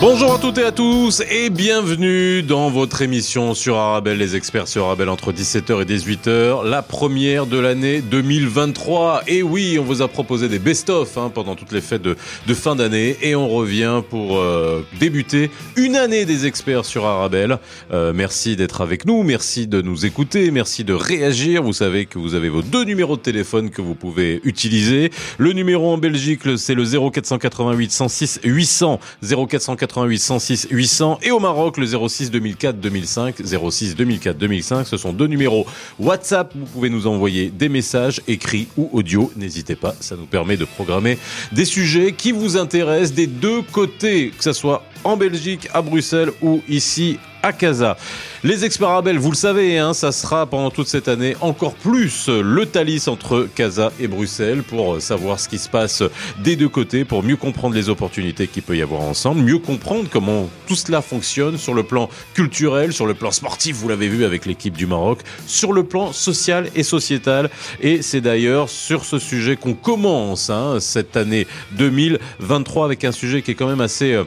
Bonjour à toutes et à tous et bienvenue dans votre émission sur Arabelle, les experts sur Arabelle entre 17h et 18h, la première de l'année 2023. Et oui, on vous a proposé des best-of hein, pendant toutes les fêtes de, fin d'année et on revient pour euh, débuter une année des experts sur Arabelle. Euh, merci d'être avec nous, merci de nous écouter, merci de réagir. Vous savez que vous avez vos deux numéros de téléphone que vous pouvez utiliser. Le numéro en Belgique, c'est le 0488 106 800 0488 88 106 800 et au Maroc le 06 2004 2005 06 2004 2005 ce sont deux numéros. WhatsApp vous pouvez nous envoyer des messages écrits ou audio. N'hésitez pas ça nous permet de programmer des sujets qui vous intéressent des deux côtés que ce soit en Belgique à Bruxelles ou ici à Casa. Les experts vous le savez, hein, ça sera pendant toute cette année encore plus le Thalys entre Casa et Bruxelles pour savoir ce qui se passe des deux côtés, pour mieux comprendre les opportunités qu'il peut y avoir ensemble, mieux comprendre comment tout cela fonctionne sur le plan culturel, sur le plan sportif, vous l'avez vu avec l'équipe du Maroc, sur le plan social et sociétal. Et c'est d'ailleurs sur ce sujet qu'on commence hein, cette année 2023 avec un sujet qui est quand même assez, euh,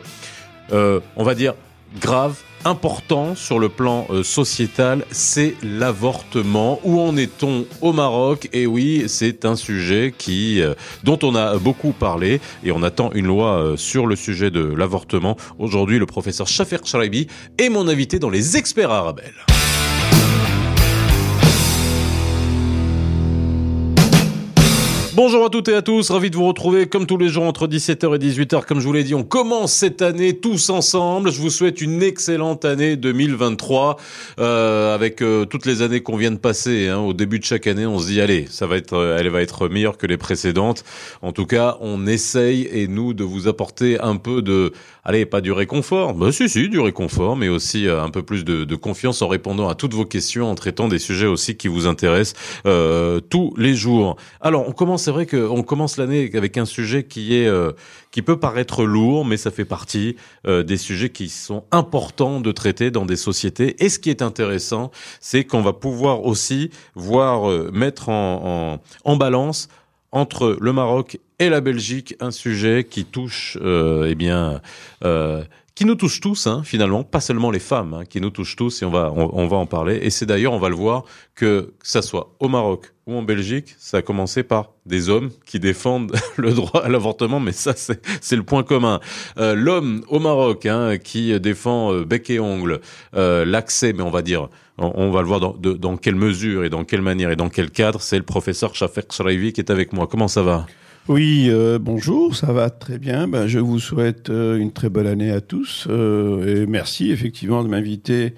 euh, on va dire, grave, important sur le plan euh, sociétal, c'est l'avortement. Où en est-on au Maroc? Et oui, c'est un sujet qui euh, dont on a beaucoup parlé et on attend une loi euh, sur le sujet de l'avortement. Aujourd'hui, le professeur Shafer Charaibi est mon invité dans les experts arabes. Bonjour à toutes et à tous, ravi de vous retrouver comme tous les jours entre 17h et 18h. Comme je vous l'ai dit, on commence cette année tous ensemble. Je vous souhaite une excellente année 2023 euh, avec euh, toutes les années qu'on vient de passer. Hein. Au début de chaque année, on se dit allez, ça va être, elle va être meilleure que les précédentes. En tout cas, on essaye et nous de vous apporter un peu de, allez, pas du réconfort, bah si si, du réconfort, mais aussi euh, un peu plus de, de, confiance en répondant à toutes vos questions, en traitant des sujets aussi qui vous intéressent euh, tous les jours. Alors, on commence c'est vrai qu'on commence l'année avec un sujet qui est euh, qui peut paraître lourd, mais ça fait partie euh, des sujets qui sont importants de traiter dans des sociétés. Et ce qui est intéressant, c'est qu'on va pouvoir aussi voir euh, mettre en, en, balance entre le Maroc et la Belgique un sujet qui touche, eh bien qui nous touche tous, hein, finalement, pas seulement les femmes, hein, qui nous touchent tous, et on va, on, va en parler. Et c'est d'ailleurs, on va le voir, que, que ça soit au Maroc ou en Belgique, ça a commencé par des hommes qui défendent le droit à l'avortement, mais ça, c'est le point commun. Euh, L'homme au Maroc hein, qui défend euh, bec et ongle euh, l'accès, mais on va dire, on, va le voir dans, dans quelle mesure et dans quelle manière et dans quel cadre, c'est le professeur Shafer Shraivi qui est avec moi. Comment ça va? Oui, euh, bonjour, ça va très bien. Ben, je vous souhaite euh, une très bonne année à tous euh, et merci effectivement de m'inviter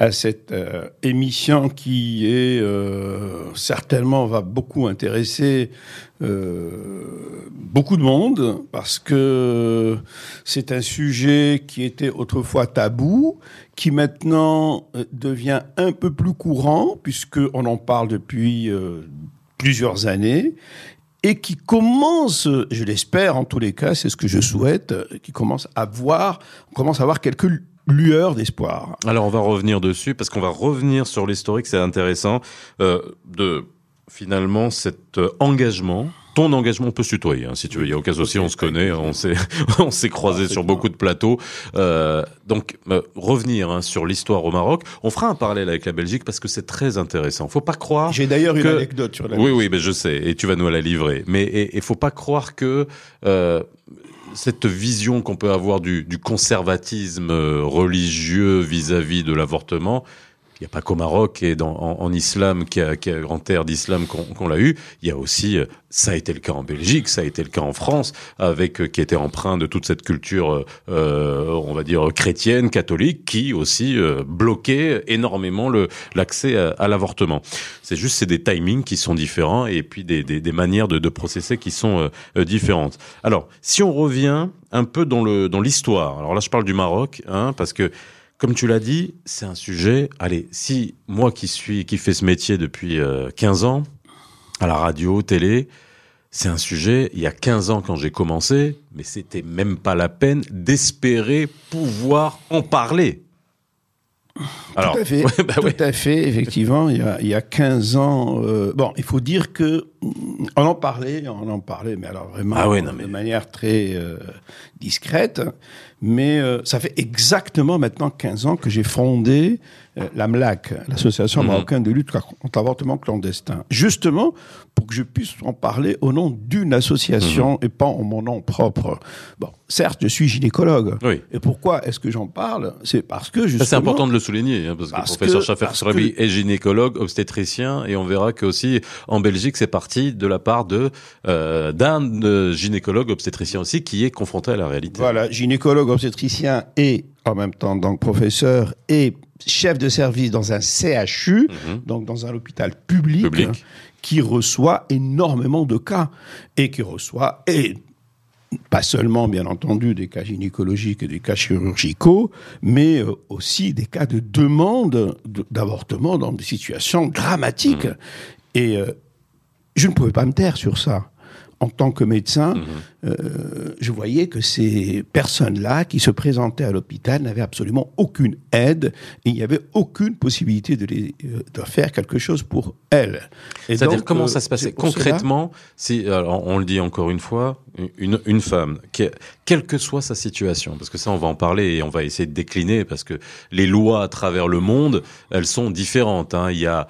à cette émission qui est certainement va beaucoup intéresser beaucoup de monde parce que c'est un sujet qui était autrefois tabou, qui maintenant devient un peu plus courant puisque on en parle depuis plusieurs années et qui commence, je l'espère en tous les cas, c'est ce que je souhaite, qui commence à voir, commence à avoir quelques lueurs d'espoir. Alors on va revenir dessus parce qu'on va revenir sur l'historique, c'est intéressant euh, de finalement cet engagement ton engagement peut se tutoyer, hein, si tu veux. Il y a aucun souci, on se connaît, on s'est on s'est croisé sur beaucoup de plateaux. Euh, donc euh, revenir hein, sur l'histoire au Maroc. On fera un parallèle avec la Belgique parce que c'est très intéressant. Faut pas croire. J'ai d'ailleurs une anecdote sur la. Oui, oui, mais je sais, et tu vas nous la livrer. Mais il faut pas croire que euh, cette vision qu'on peut avoir du, du conservatisme euh, religieux vis-à-vis -vis de l'avortement il n'y a pas qu'au Maroc et dans, en, en, islam, qui a, qui a en terre d'islam qu'on qu l'a eu. Il y a aussi, euh, ça a été le cas en Belgique, ça a été le cas en France, avec euh, qui était empreint de toute cette culture, euh, on va dire chrétienne, catholique, qui aussi euh, bloquait énormément l'accès à, à l'avortement. C'est juste c'est des timings qui sont différents et puis des, des, des manières de, de processer qui sont euh, différentes. Alors, si on revient un peu dans le dans l'histoire. Alors là, je parle du Maroc, hein, parce que comme tu l'as dit, c'est un sujet. Allez, si moi qui suis, qui fais ce métier depuis euh, 15 ans, à la radio, télé, c'est un sujet. Il y a 15 ans quand j'ai commencé, mais c'était même pas la peine d'espérer pouvoir en parler. Alors, tout à fait, ouais, bah tout ouais. à fait, effectivement, il y a, il y a 15 ans. euh, bon, il faut dire que on en parlait, on en parlait, mais alors vraiment Ah ouais, non, mais- de manière très euh, discrète. Mais euh, ça fait exactement maintenant 15 ans que j'ai fondé euh, l'AMLAC, l'Association Mhm. marocaine de lutte contre l'avortement clandestin, justement pour que je puisse en parler au nom d'une association Mhm. et pas en mon nom propre. Bon, certes, je suis gynécologue. Oui. Et pourquoi est-ce que j'en parle? C'est parce que justement. c'est important de le souligner, hein, parce que le professeur que- Schaffer parce Surabi est gynécologue, obstétricien, et on verra que aussi en Belgique, c'est parti de la part de euh, d'un euh, gynécologue obstétricien aussi qui est confronté à la réalité. Voilà, gynécologue obstétricien et en même temps donc professeur et chef de service dans un CHU, Mhm. donc dans un hôpital public, Public. qui reçoit énormément de cas et qui reçoit et pas seulement bien entendu des cas gynécologiques et des cas chirurgicaux, mais euh, aussi des cas de demande de- d'avortement dans des situations dramatiques. Mhm. Et je ne pouvais pas me taire sur ça. En tant que médecin, Mhm. euh, je voyais que ces personnes-là qui se présentaient à l'hôpital n'avaient absolument aucune aide et il n'y avait aucune possibilité de, les, euh, de faire quelque chose pour elles. C'est-à-dire comment euh, ça se passait concrètement Si alors, on le dit encore une fois, une, une femme, quelle que soit sa situation, parce que ça on va en parler et on va essayer de décliner parce que les lois à travers le monde, elles sont différentes. Hein. Il y a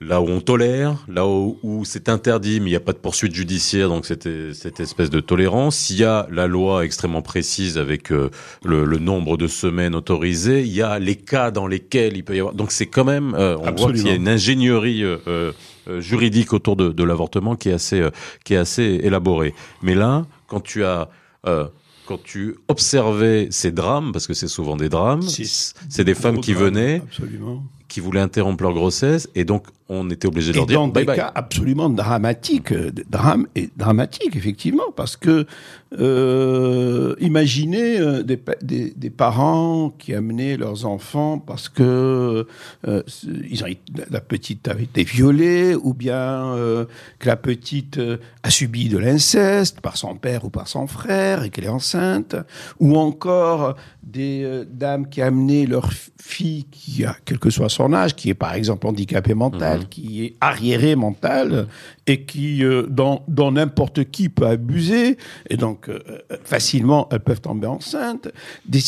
là où on tolère, là où, où c'est interdit, mais il n'y a pas de poursuite judiciaire, donc c'était cette espèce de tolérance. Il y a la loi extrêmement précise avec euh, le, le nombre de semaines autorisées. Il y a les cas dans lesquels il peut y avoir. Donc c'est quand même, euh, on voit qu'il y a Absolument. une ingénierie euh, euh, juridique autour de, de l'avortement qui est assez, euh, qui est assez élaborée. Mais là, quand tu as euh, quand tu observais ces drames, parce que c'est souvent des drames, C'est- des femmes qui venaient, Absolument. Qui voulaient interrompre leur grossesse, et donc on était obligé de leur dire dans bye des bye. cas absolument dramatiques, euh, des drames et dramatiques effectivement, parce que euh, imaginez euh, des, des, des parents qui amenaient leurs enfants parce que euh, ils ont, la petite avait été violée, ou bien euh, que la petite a subi de l'inceste par son père ou par son frère et qu'elle est enceinte, ou encore des dames qui amenaient leur fille qui a quel que soit son âge, qui est par exemple handicapée mentale, qui est arriérée mentale et qui euh, dans n'importe qui peut abuser et donc euh, facilement elles peuvent tomber enceintes. Des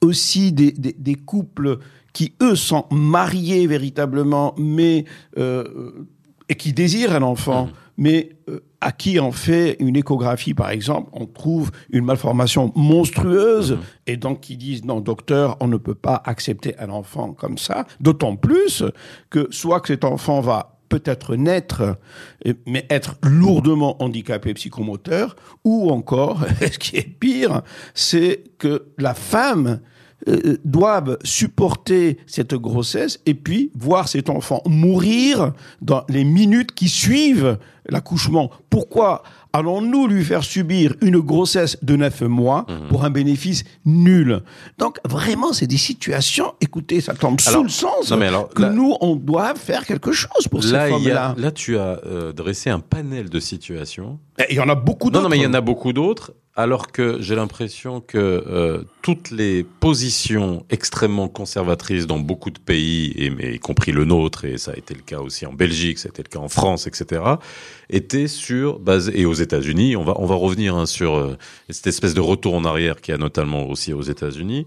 aussi des, des, des couples qui eux sont mariés véritablement, mais euh, et qui désirent un enfant, mais euh, à qui on fait une échographie, par exemple, on trouve une malformation monstrueuse, et donc qui disent non, docteur, on ne peut pas accepter un enfant comme ça. D'autant plus que soit que cet enfant va peut-être naître, et- mais être lourdement handicapé psychomoteur, ou encore, ce qui est pire, c'est que la femme euh, doivent supporter cette grossesse et puis voir cet enfant mourir dans les minutes qui suivent l'accouchement. Pourquoi allons-nous lui faire subir une grossesse de neuf mois pour un bénéfice nul? Donc vraiment, c'est des situations, écoutez, ça tombe Alors, sous le sens non, mais alors, que là- nous, on doit faire quelque chose pour Là, ces femmes-là. là, tu as euh, dressé un panel de situations. Et Il y en a beaucoup Non, d'autres. non, mais il y en a beaucoup d'autres. Alors que j'ai l'impression que euh, toutes les positions extrêmement conservatrices dans beaucoup de pays, et, mais y compris le nôtre, et ça a été le cas aussi en Belgique, ça a été le cas en France, etc., étaient sur basées et aux États-Unis. On va on va revenir hein, sur euh, cette espèce de retour en arrière qui a notamment aussi aux États-Unis.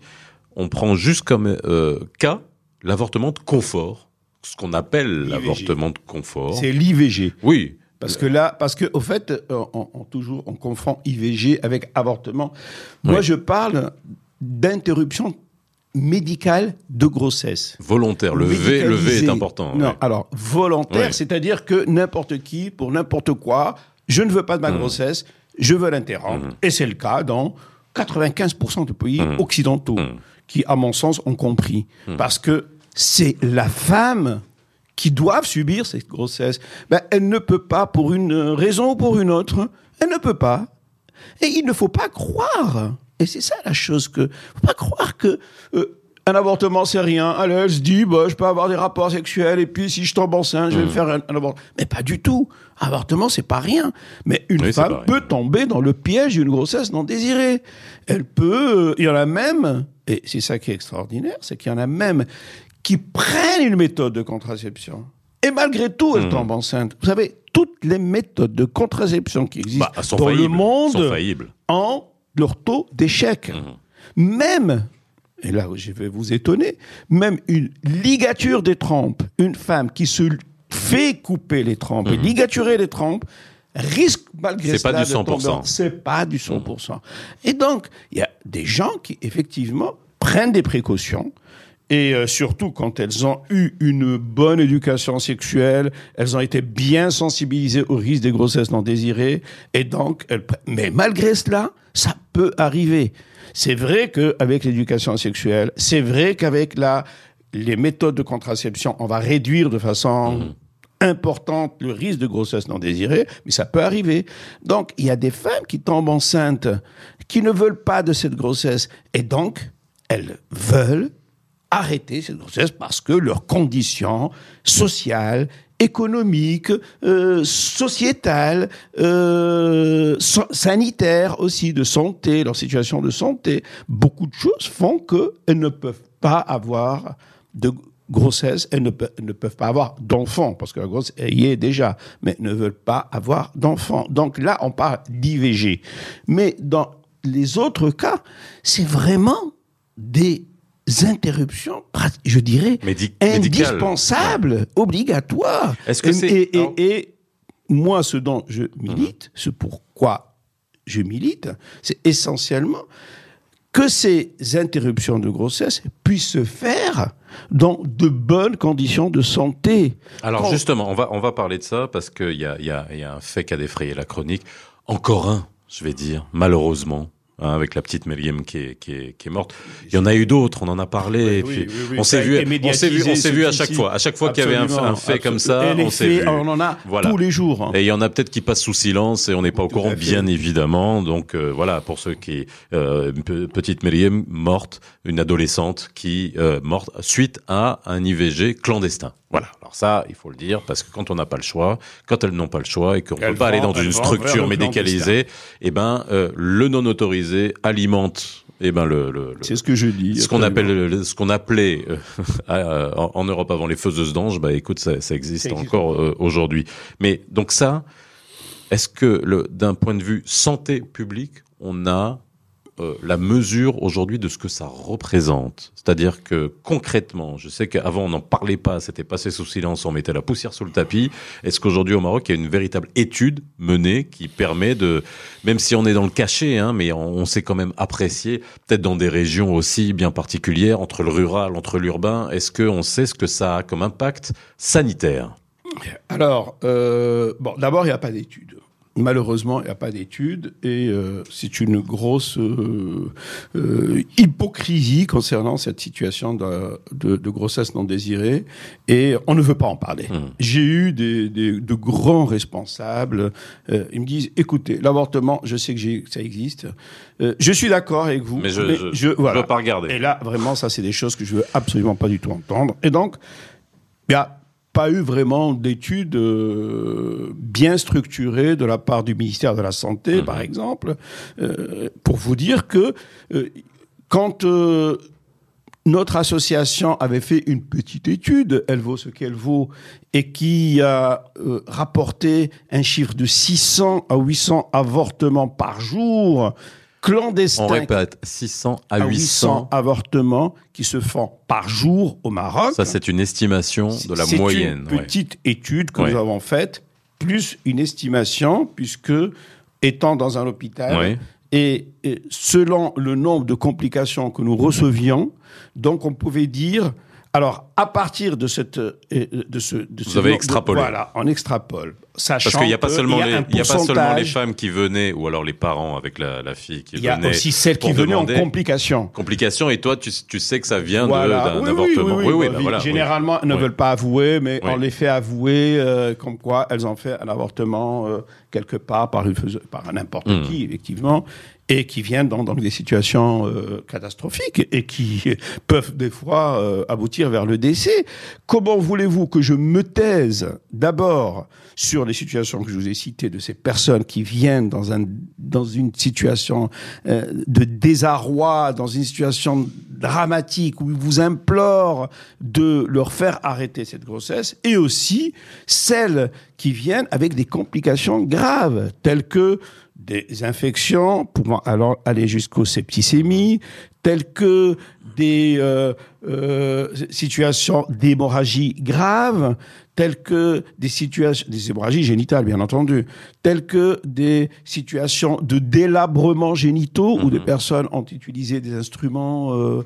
On prend juste comme euh, cas l'avortement de confort, ce qu'on appelle IVG. l'avortement de confort. C'est l'IVG. Oui, Parce que là, parce que au fait, euh, on, on- toujours on confond IVG avec avortement. Moi, Oui. je parle d'interruption médicale de grossesse. volontaire. Le V, le V est important. Non, alors volontaire, Oui. c'est-à-dire que n'importe qui, pour n'importe quoi, je ne veux pas de ma Mmh. grossesse, je veux l'interrompre. Et c'est le cas dans 95% des pays Mmh. occidentaux, qui, à mon sens, ont compris. Parce que c'est la femme qui doit subir cette grossesse. Ben, elle ne peut pas, pour une raison ou pour une autre, elle ne peut pas. Et il ne faut pas croire, et c'est ça la chose que, faut pas croire que euh, un avortement c'est rien. Alors elle se dit, bah, je peux avoir des rapports sexuels et puis si je tombe enceinte, je vais me faire un, un avortement. Mais pas du tout. Avortement c'est pas rien. Mais une Oui, femme peut tomber dans le piège d'une grossesse non désirée. Elle peut, euh, il y en a même et c'est ça qui est extraordinaire, c'est qu'il y en a même qui prennent une méthode de contraception. Et malgré tout, elles Mhm. tombent enceintes. Vous savez, toutes les méthodes de contraception qui existent Bah, dans le faillibles. Monde en leur taux d'échec. Mhm. Même, et là je vais vous étonner, même une ligature des trompes, une femme qui se fait couper les trompes et ligaturer les trompes, risque malgré. C'est pas cela du de tomber 100%. en- C'est pas du 100%. Et donc, il y a des gens qui, effectivement, prennent des précautions. Et euh, surtout quand elles ont eu une bonne éducation sexuelle, elles ont été bien sensibilisées au risque des grossesses non désirées, et donc, elles mais malgré cela, ça peut arriver. C'est vrai qu'avec l'éducation sexuelle, c'est vrai qu'avec la les méthodes de contraception, on va réduire de façon importante le risque de grossesse non désirée, mais ça peut arriver. Donc, il y a des femmes qui tombent enceintes, qui ne veulent pas de cette grossesse, et donc, elles veulent arrêter cette grossesse parce que leurs conditions sociales, économiques, euh, sociétales, euh, sanitaires aussi, de santé, leur situation de santé, beaucoup de choses font qu'elles ne peuvent pas avoir de grossesse, elles ne, ne peuvent pas avoir d'enfants, parce que la grossesse y est déjà, mais ne veulent pas avoir d'enfants. Donc là, on parle d'IVG. Mais dans les autres cas, c'est vraiment des interruptions, je dirais, indispensables, obligatoires. Est-ce que Et- c'est- et, et- moi, ce dont je milite, ce pourquoi je milite, c'est essentiellement que ces interruptions de grossesse puissent se faire dans de bonnes conditions de santé. Alors Quand- justement, on va, on va parler de ça parce qu'il y a, y a un fait qui a défrayé la chronique. Encore un, je vais dire, malheureusement. Hein, avec la petite Meliam qui est, qui, est, qui est morte. Il y en a eu d'autres, on en a parlé. et puis oui, oui, on s'est vu, on s'est vu, on s'est vu à chaque fois. À chaque fois qu'il y avait un, fait comme ça, Et on s'est vu. On en a Voilà. tous les jours. hein. Et il y en a peut-être qui passent sous silence et on n'est pas au Tout courant, bien évidemment. Donc euh, voilà, pour ceux qui euh, petite Myriam morte, une adolescente qui euh, morte suite à un IVG clandestin. Voilà. Alors ça, il faut le dire parce que quand on n'a pas le choix, quand elles n'ont pas le choix et qu'on Elles peut pas aller dans une structure médicalisée, eh ben euh, le non autorisé alimente eh ben le, le, le- C'est ce que je dis. ce qu'on appelle le- ce qu'on appelait euh, euh, en en Europe avant les faiseuses d'anges, bah écoute, ça, ça existe Ça existe encore euh, aujourd'hui. Mais donc ça, est-ce que d'un point de vue santé publique, on a euh, la mesure aujourd'hui de ce que ça représente C'est-à-dire que concrètement, je sais qu'avant on n'en parlait pas, c'était passé sous silence, on mettait la poussière sous le tapis. Est-ce qu'aujourd'hui au Maroc, il y a une véritable étude menée qui permet de, même si on est dans le cachet, hein, mais on, sait quand même apprécier, peut-être dans des régions aussi bien particulières, entre le rural, entre l'urbain, est-ce qu'on sait ce que ça a comme impact sanitaire? Alors, euh, bon, d'abord, il n'y a pas d'études. Malheureusement, il n'y a pas d'études et euh, c'est une grosse euh, euh, hypocrisie concernant cette situation de, de, de grossesse non désirée et on ne veut pas en parler. Mhm. J'ai eu des, des- de grands responsables, euh, ils me disent, écoutez, l'avortement, je sais que ça existe, Euh, je suis d'accord avec vous, Mais je je, je voilà. veux pas regarder. Et là, vraiment, ça, c'est des choses que je veux absolument pas du tout entendre. Et donc, il n'y a pas eu vraiment d'études euh, bien structurées de la part du ministère de la Santé, Mhm. par exemple, euh, pour vous dire que euh, quand notre association avait fait une petite étude, elle vaut ce qu'elle vaut, et qui a euh, rapporté un chiffre de 600 à 800 avortements par jour clandestins On répète, 600 à à 800. avortements qui se font par jour au Maroc. Ça, c'est une estimation de la C'est moyenne. une ouais. petite étude que Ouais. nous avons faite, plus une estimation, puisque étant dans un hôpital, Ouais. et, et selon le nombre de complications que nous recevions, donc on pouvait dire, alors à partir de cette, euh, de ce, de Vous ce avez nombre de- extrapolé. voilà, on extrapole, sachant Parce qu'il n'y a pas seulement a les, il y a pas seulement les femmes qui venaient, ou alors les parents avec la, la fille qui il y a aussi celles qui venaient en complications. Complications, et toi, tu, tu sais que ça vient Voilà. d'un Oui, oui, avortement. oui, oui, bah voilà. Généralement, elles ne veulent pas avouer, mais on les fait avouer euh, comme quoi elles ont fait un avortement euh, quelque part par, une par n'importe Mhm. qui, effectivement. Et qui viennent dans, dans des situations euh, catastrophiques et qui peuvent des fois euh, aboutir vers le décès. Comment voulez-vous que je me taise d'abord sur les situations que je vous ai citées de ces personnes qui viennent dans, un, dans une situation euh, de désarroi, dans une situation dramatique où ils vous implorent de leur faire arrêter cette grossesse, et aussi celles qui viennent avec des complications graves, telles que des infections pouvant alors aller jusqu'aux septicémies, telles que des euh, euh, situations d'hémorragie grave, telles que des situations, des hémorragies génitales bien entendu, telles que des situations de délabrement génitaux où des Mhm. personnes ont utilisé des instruments euh,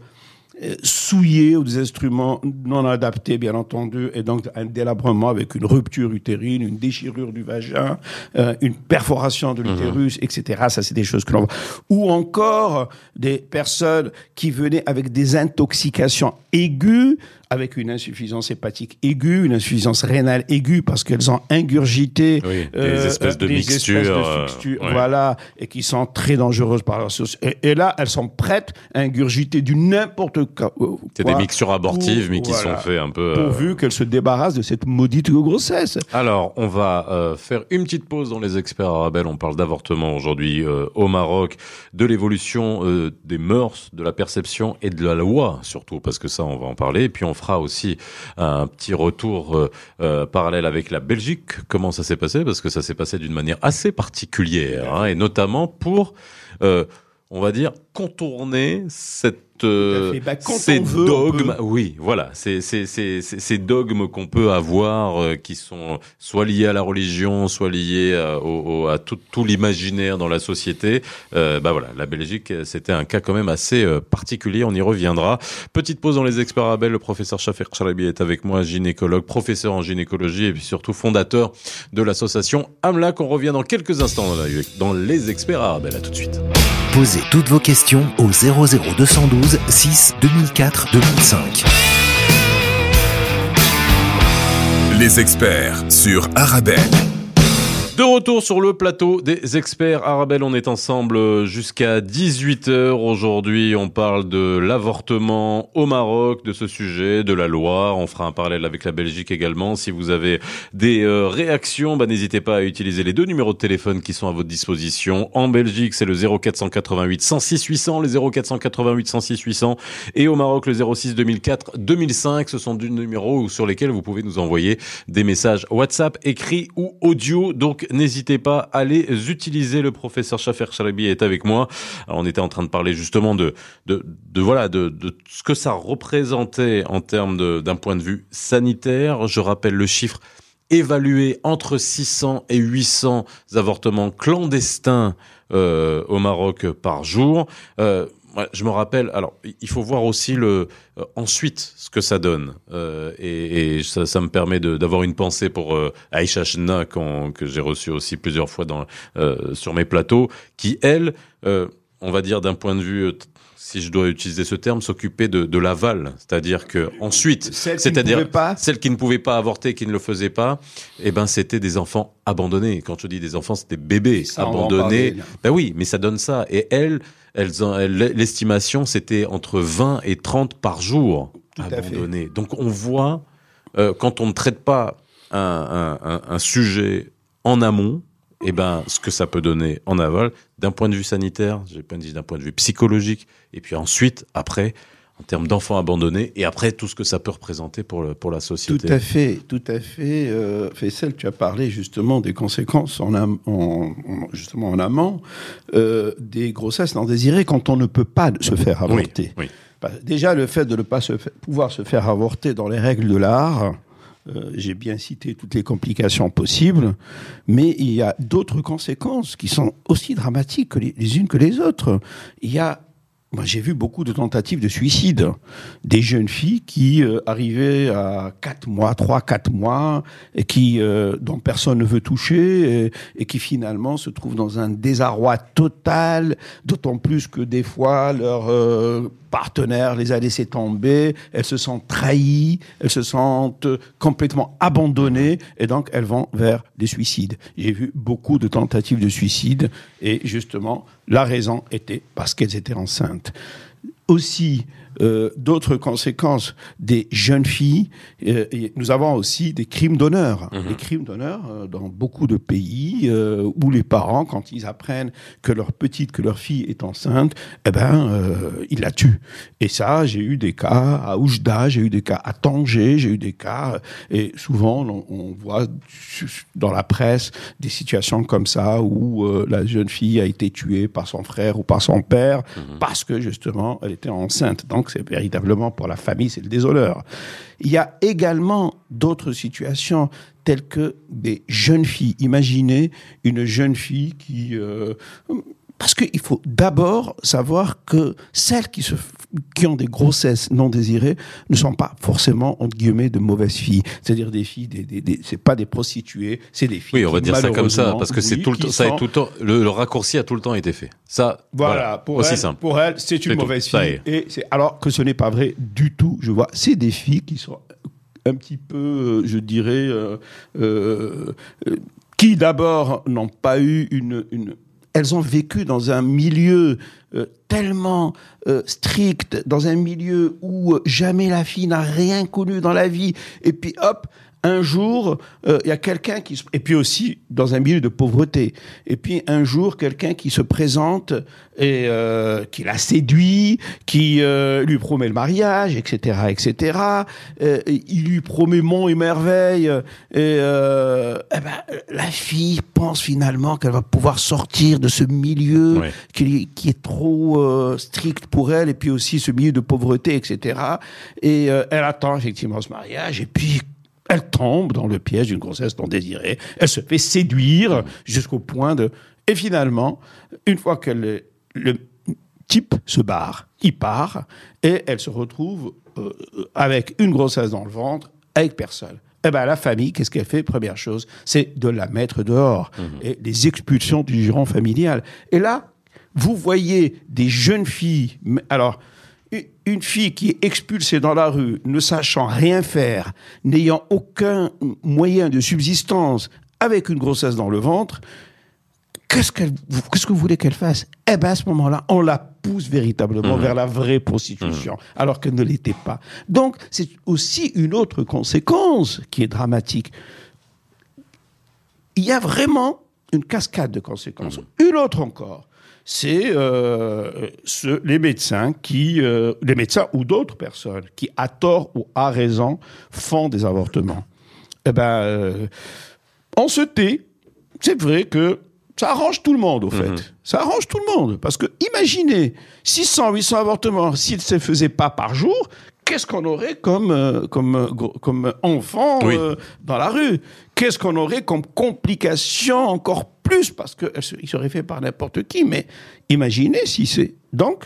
euh, souillés ou des instruments non adaptés, bien entendu, et donc un délabrement avec une rupture utérine, une déchirure du vagin, euh, une perforation de l'utérus, etc. Ça, c'est des choses que l'on voit. Ou encore des personnes qui venaient avec des intoxications aiguës, avec une insuffisance hépatique aiguë, une insuffisance rénale aiguë, parce qu'elles ont ingurgité Oui, des euh, espèces de des mixtures. espèces de euh, ouais. voilà, et qui sont très dangereuses par leur source. Et, et là, elles sont prêtes à ingurgiter du n'importe quoi. C'est des mixtures abortives, Pour- mais qui voilà. sont faits un peu. euh, Pourvu qu'elles se débarrassent de cette maudite grossesse. Alors, on va euh, faire une petite pause dans les experts arabes. On parle d'avortement aujourd'hui euh, au Maroc, de l'évolution euh, des mœurs, de la perception et de la loi surtout, parce que ça, on va en parler. Et puis, on fera aussi un petit retour euh, euh, parallèle avec la Belgique. Comment ça s'est passé? Parce que ça s'est passé d'une manière assez particulière, hein, et notamment pour, euh, on va dire, contourner cette euh, fait. Bah, quand ces on veut, on dogmes, peut. oui, voilà, c'est c'est c'est c'est- ces dogmes qu'on peut avoir, euh, qui sont soit liés à la religion, soit liés à, au, au- à tout, tout l'imaginaire dans la société. Euh, bah voilà, la Belgique, euh, c'était un cas quand même assez euh, particulier. On y reviendra. Petite pause dans les experts Abel. Le professeur Shafer Charabi est avec moi, gynécologue, professeur en gynécologie et puis surtout fondateur de l'association Amlac. On revient dans quelques instants dans, la- dans les experts Arabel. À tout de suite. Posez toutes vos questions au 00212 6 2004 2005. Les experts sur Arabelle. De retour sur le plateau des experts Arabelle, on est ensemble jusqu'à 18h aujourd'hui. On parle de l'avortement au Maroc, de ce sujet, de la loi. On fera un parallèle avec la Belgique également. Si vous avez des euh, réactions, bah, n'hésitez pas à utiliser les deux numéros de téléphone qui sont à votre disposition. En Belgique, c'est le 0488 106 800, le 0488 106 800 et au Maroc, le 06 2004 2005. Ce sont deux numéros sur lesquels vous pouvez nous envoyer des messages WhatsApp écrits ou audio. Donc n'hésitez pas à les utiliser. Le professeur Shafer Chalabi est avec moi. Alors, on était en train de parler justement de de, voilà ce que ça représentait en termes d'un point de vue sanitaire. Je rappelle le chiffre évalué entre 600 et 800 avortements clandestins euh, au Maroc par jour. Euh, je me rappelle. Alors, il faut voir aussi le euh, ensuite ce que ça donne, Euh, et, et ça, ça me permet d'avoir une pensée pour euh, Aïcha Chna qu'on- que j'ai reçu aussi plusieurs fois dans euh, sur mes plateaux, qui elle, euh, on va dire d'un point de vue euh, si je dois utiliser ce terme, s'occuper de, de l'aval, c'est-à-dire que ensuite, c'est-à-dire celles qui ne pouvaient pas avorter, qui ne le faisaient pas, eh ben c'était des enfants abandonnés. Quand je dis des enfants, c'était bébés Ça, abandonnés. parler. Ben oui, mais ça donne ça. Et elles- l'estimation, c'était entre 20 et 30 par jour Tout abandonnés. Donc on voit, euh, quand on ne traite pas un, un- un- un sujet en amont, eh ben, ce que ça peut donner en aval, d'un point de vue sanitaire, j'ai pas dit d'un point de vue psychologique, et puis ensuite, après, en termes d'enfants abandonnés, et après tout ce que ça peut représenter pour, le, pour la Tout société. à fait, tout à fait. Euh, Faisal, tu as parlé justement des conséquences en, am- en- en- justement en amont euh, des grossesses non désirées quand on ne peut pas se faire Oui, avorter. oui. Bah, Déjà, le fait de ne pas se pouvoir se faire avorter dans les règles de l'art, euh, j'ai bien cité toutes les complications possibles, mais il y a d'autres conséquences qui sont aussi dramatiques que les, les unes que les autres. Il y a moi, j'ai vu beaucoup de tentatives de suicide. Des jeunes filles qui euh, arrivaient à 4 mois, 3, 4 mois, et qui, euh, dont personne ne veut toucher, et, et qui finalement se trouvent dans un désarroi total, d'autant plus que des fois, leur euh, partenaire les a laissés tomber, elles se sentent trahies, elles se sentent complètement abandonnées et donc elles vont vers des suicides. J'ai vu beaucoup de tentatives de suicide et justement la raison était parce qu'elles étaient enceintes. Aussi, euh, d'autres conséquences des jeunes filles. Euh, et nous avons aussi des crimes d'honneur. Mhm. Des crimes d'honneur euh, dans beaucoup de pays où les parents, quand ils apprennent que leur petite, que leur fille est enceinte, eh ben, ils la tuent. Et ça, j'ai eu des cas à Oujda, j'ai eu des cas à Tanger, j'ai eu des cas, et souvent on, on voit dans la presse des situations comme ça où la jeune fille a été tuée par son frère ou par son père parce que justement elle était enceinte. Donc c'est véritablement pour la famille, c'est le désoleur. Il y a également d'autres situations telles que des jeunes filles. Imaginez une jeune fille qui... euh, parce qu'il faut d'abord savoir que celles qui, se, qui ont des grossesses non désirées ne sont pas forcément, entre guillemets, de mauvaises filles. C'est-à-dire des filles, des, des, des- c'est pas des prostituées, c'est des filles. Oui, on va qui, dire ça comme ça, parce que c'est oui, tout le temps, ça est tout le temps, le, le raccourci a tout le temps été fait. Ça, voilà, pour, aussi elle, simple. pour elle, c'est une tout. mauvaise fille. Et c'est, alors que ce n'est pas vrai du tout, je vois. C'est des filles qui sont un petit peu, euh, je dirais, euh, euh, euh, qui d'abord n'ont pas eu une, une. Elles ont vécu dans un milieu euh, tellement euh, strict, dans un milieu où euh, jamais la fille n'a rien connu dans la vie. Et puis hop, un jour, euh, il y a quelqu'un qui se... Et puis aussi dans un milieu de pauvreté. Et puis un jour, quelqu'un qui se présente et euh, qui la séduit, qui euh, lui promet le mariage, etc., etc. Euh, il lui promet mont et merveille. Et euh, eh ben, la fille pense finalement qu'elle va pouvoir sortir de ce milieu Ouais. qui, qui est trop euh, strict pour elle, et puis aussi ce milieu de pauvreté, etc. Et euh, elle attend effectivement ce mariage, et puis elle tombe dans le piège d'une grossesse non désirée. Elle se fait séduire jusqu'au point de... Et finalement, une fois que le, le type se barre, il part, et elle se retrouve euh, avec une grossesse dans le ventre, avec personne. Eh ben, la famille, qu'est-ce qu'elle fait? Première chose, c'est de la mettre dehors. Et les expulsions du giron familial. Et là, vous voyez des jeunes filles, alors, une fille qui est expulsée dans la rue, ne sachant rien faire, n'ayant aucun moyen de subsistance, avec une grossesse dans le ventre, qu'est-ce que vous voulez qu'elle fasse? Eh ben, à ce moment-là, on la pousse véritablement vers la vraie prostitution, alors qu'elle ne l'était pas. Donc, c'est aussi une autre conséquence qui est dramatique. Il y a vraiment une cascade de conséquences. Une autre encore, c'est euh, ce- les médecins qui, euh, les médecins ou d'autres personnes qui, à tort ou à raison, font des avortements. Eh ben, euh, on se tait. C'est vrai que ça arrange tout le monde, au fait. Ça arrange tout le monde. Parce que imaginez, 600, 800 avortements, s'ils ne se faisaient pas par jour, qu'est-ce qu'on aurait comme, euh, comme, euh, comme enfant Oui. euh, dans la rue? Qu'est-ce qu'on aurait comme complications encore plus? Parce qu'il serait fait par n'importe qui. Mais imaginez si c'est... Donc,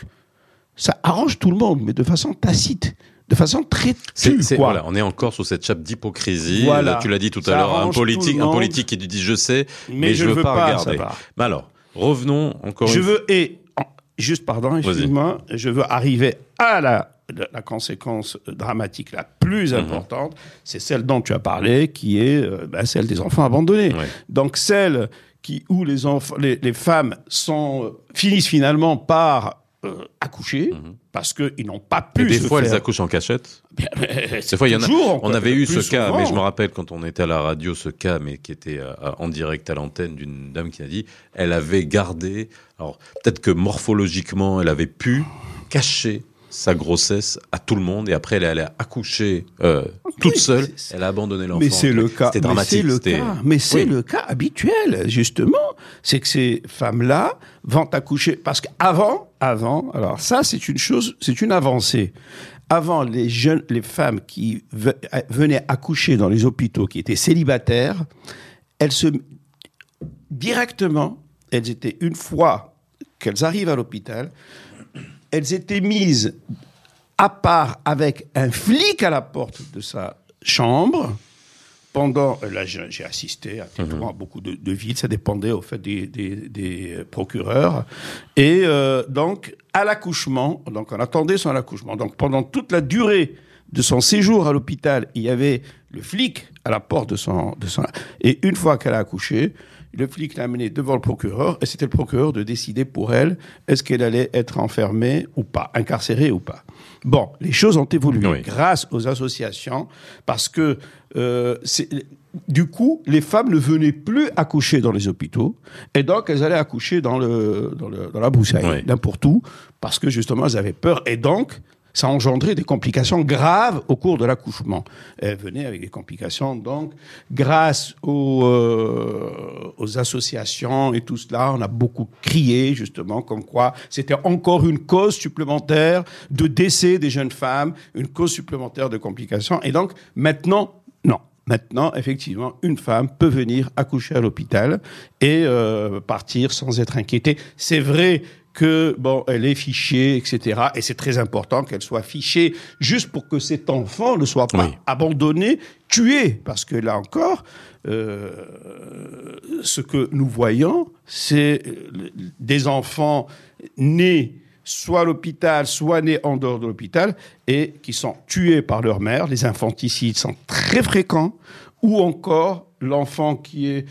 ça arrange tout le monde, mais de façon tacite. De façon très tue, quoi. voilà, on est encore sous cette chape d'hypocrisie. Voilà. Là, tu l'as dit tout à l'heure, un politique, un politique qui dit je sais, mais, Mais je je veux veux pas, pas, regarder. Mais alors, revenons encore Je une veux, et juste, pardon, excuse-moi, je veux arriver à la, la, conséquence dramatique la plus Mhm. importante, c'est celle dont tu as parlé, qui est euh, ben, celle des enfants abandonnés. Ouais. Donc, celle qui, où les, enfants, les, les femmes sont, euh, finissent finalement par euh, accoucher, parce qu'ils n'ont pas pu Et des se fois, faire... elles accouchent en cachette. Des Des fois, il y en a. On avait eu ce cas, souvent. mais je me rappelle quand on était à la radio, ce cas, mais qui était euh, en direct à l'antenne d'une dame qui a dit, elle avait gardé. Alors peut-être que morphologiquement, elle avait pu cacher sa grossesse à tout le monde et après elle allait accoucher euh, toute seule. Elle a abandonné l'enfant. Mais c'est le cas. C'était mais dramatique. c'est le cas. Mais c'est Oui. le cas habituel, justement. C'est que ces femmes-là vont accoucher parce qu'avant, avant, alors ça c'est une chose, c'est une avancée. Avant, les jeunes, les femmes qui ve- venaient accoucher dans les hôpitaux, qui étaient célibataires, elles se directement, elles étaient une fois qu'elles arrivent à l'hôpital, elles étaient mises à part avec un flic à la porte de sa chambre pendant, là j'ai assisté à, à beaucoup de, de villes, ça dépendait au fait des, des, des procureurs. Et euh, donc à l'accouchement, donc on attendait son accouchement. Donc pendant toute la durée de son séjour à l'hôpital, il y avait le flic à la porte de son, de son... Et une fois qu'elle a accouché, le flic l'a amenée devant le procureur et c'était le procureur de décider pour elle est-ce qu'elle allait être enfermée ou pas, incarcérée ou pas. Bon, les choses ont évolué Oui. grâce aux associations parce que euh, du coup, les femmes ne venaient plus accoucher dans les hôpitaux et donc elles allaient accoucher dans, le, dans, le, dans la broussaille, Oui. n'importe où, parce que justement elles avaient peur et donc ça engendrait des complications graves au cours de l'accouchement. Elles venaient avec des complications, donc grâce aux, euh, aux associations et tout cela, on a beaucoup crié justement comme quoi c'était encore une cause supplémentaire de décès des jeunes femmes, une cause supplémentaire de complications. Et donc maintenant, non. Maintenant, effectivement, une femme peut venir accoucher à l'hôpital et euh, partir sans être inquiétée. C'est vrai que bon, elle est fichée, etc. Et c'est très important qu'elle soit fichée, juste pour que cet enfant ne soit pas Oui. abandonné, tué, parce que là encore, euh, ce que nous voyons, c'est euh, des enfants nés soit à l'hôpital, soit nés en dehors de l'hôpital, et qui sont tués par leur mère. Les infanticides sont très fréquents, ou encore l'enfant qui est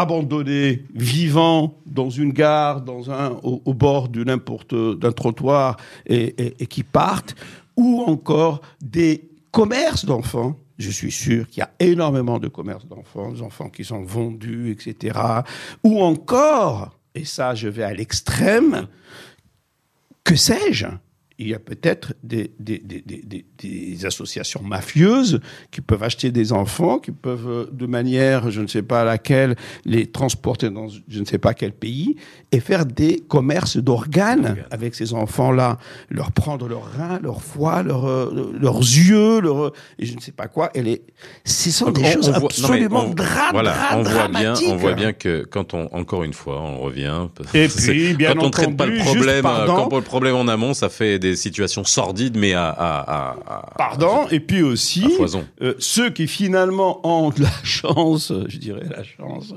abandonné, vivant dans une gare, dans un, au, bord d'un trottoir, et qui partent, ou encore des commerces d'enfants. Je suis sûr qu'il y a énormément de commerces d'enfants, des enfants qui sont vendus, etc. Ou encore, et ça je vais à l'extrême, que sais-je il y a peut-être des, des, des, des, des- des associations mafieuses qui peuvent acheter des enfants, qui peuvent, euh, de manière, je ne sais pas laquelle, les transporter dans je ne sais pas quel pays et faire des commerces d'organes avec ces enfants-là, leur prendre leurs reins, leur foie, leur, euh, leurs yeux, leur, euh, et je ne sais pas quoi. Et les, ce sont Donc, des on- choses on voit- absolument on- dra- voilà, dra- on voit bien, on voit bien que quand on, encore une fois, on revient. Et puis, bien quand on traite pas le problème, pardon. quand on le problème en amont, ça fait des situations sordides, mais à, à, à, à- Pardon, et puis aussi, euh, ceux qui finalement ont la chance, je dirais la chance,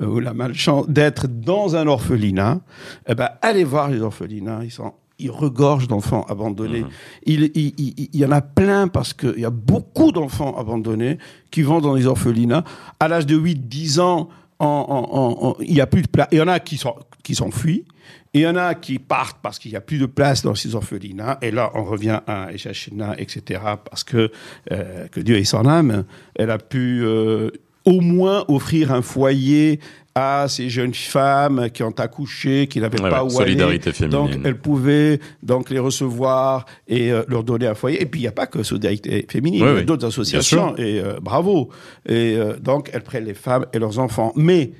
euh, ou la malchance d'être dans un orphelinat, eh ben, allez voir les orphelinats, ils sont ils regorgent d'enfants abandonnés. Mhm. Il, il- il- il y en a plein parce qu'il y a beaucoup d'enfants abandonnés qui vont dans les orphelinats. À l'âge de 8-10 ans, en- en- en- en- il y a plus de place. Il y en a qui sont qui s'enfuient. Il y en a qui partent parce qu'il n'y a plus de place dans ces orphelinats. Et là, on revient à Echachina, etc. Parce que, euh, que Dieu ait son âme, elle a pu euh, au moins offrir un foyer à ces jeunes femmes qui ont accouché, qui n'avaient Ouais, pas ouais, où solidarité aller. Donc, elle pouvait donc les recevoir et euh, leur donner un foyer. Et puis, il n'y a pas que Solidarité féminine, il y a oui. d'autres associations. Et euh, bravo. Et euh, donc, elles prennent les femmes et leurs enfants. Mais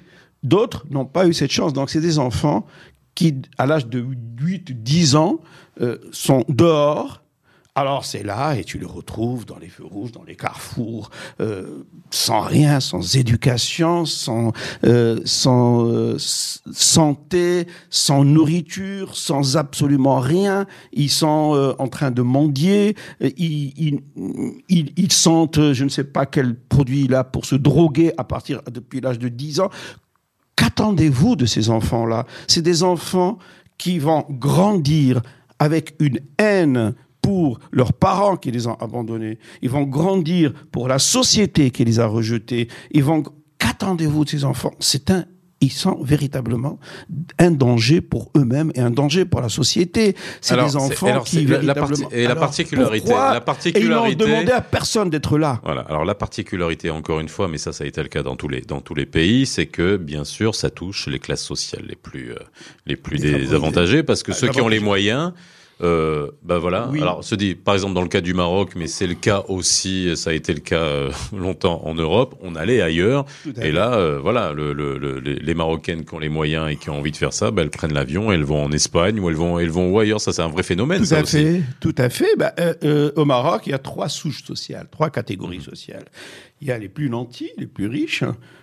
d'autres n'ont pas eu cette chance. Donc, c'est des enfants qui, à l'âge de 8, 10 ans, euh, sont dehors. Alors c'est là et tu les retrouves dans les feux rouges, dans les carrefours, euh, sans rien, sans éducation, sans euh, santé, sans nourriture, sans absolument rien. Ils sont en train de mendier. Ils, sentent, je ne sais pas quel produit là pour se droguer à partir depuis l'âge de 10 ans. Qu'attendez-vous de ces enfants-là? C'est des enfants qui vont grandir avec une haine pour leurs parents qui les ont abandonnés. Ils vont grandir pour la société qui les a rejetés. Ils vont. Qu'attendez-vous de ces enfants? C'est un. Ils sont véritablement un danger pour eux-mêmes et un danger pour la société. C'est des enfants alors, qui la- véritablement. et la Alors, particularité- pourquoi la particularité- Et ils n'ont demandé à personne d'être là? Voilà. Alors la particularité, encore une fois, mais ça, ça a été le cas dans tous les dans tous les pays, c'est que bien sûr, ça touche les classes sociales les plus euh, les plus désavantagées, parce que Ah, ceux qui ont les moyens. Euh, bah voilà. Oui. Alors, se dit, par exemple, dans le cas du Maroc, mais c'est le cas aussi, ça a été le cas euh, longtemps en Europe, on allait ailleurs. Et là, euh, voilà, le, le, le- les Marocaines qui ont les moyens et qui ont envie de faire ça, bah, elles prennent l'avion, elles vont en Espagne ou elles vont, elles vont où ailleurs. Ça, c'est un vrai phénomène, Tout ça à aussi. fait, tout à fait. Bah, euh, au Maroc, il y a trois souches sociales, trois catégories sociales. Il y a les plus nantis, les plus riches.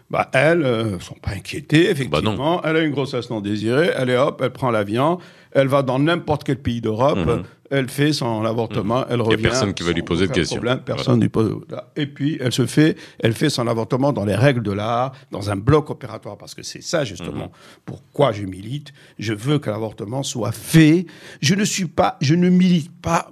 Bah, elles euh, sont pas inquiétées, effectivement. Elle a une grossesse non désirée. Elle est hop, elle prend l'avion. Elle va dans n'importe quel pays d'Europe. Mhm. elle fait son avortement, elle y a revient. personne qui va lui poser de questions. problème, personne lui pose. Et puis elle se fait, elle fait son avortement dans les règles de l'art, dans un bloc opératoire, parce que c'est ça justement Mhm. pourquoi je milite. Je veux que l'avortement soit fait. Je ne suis pas, je ne milite pas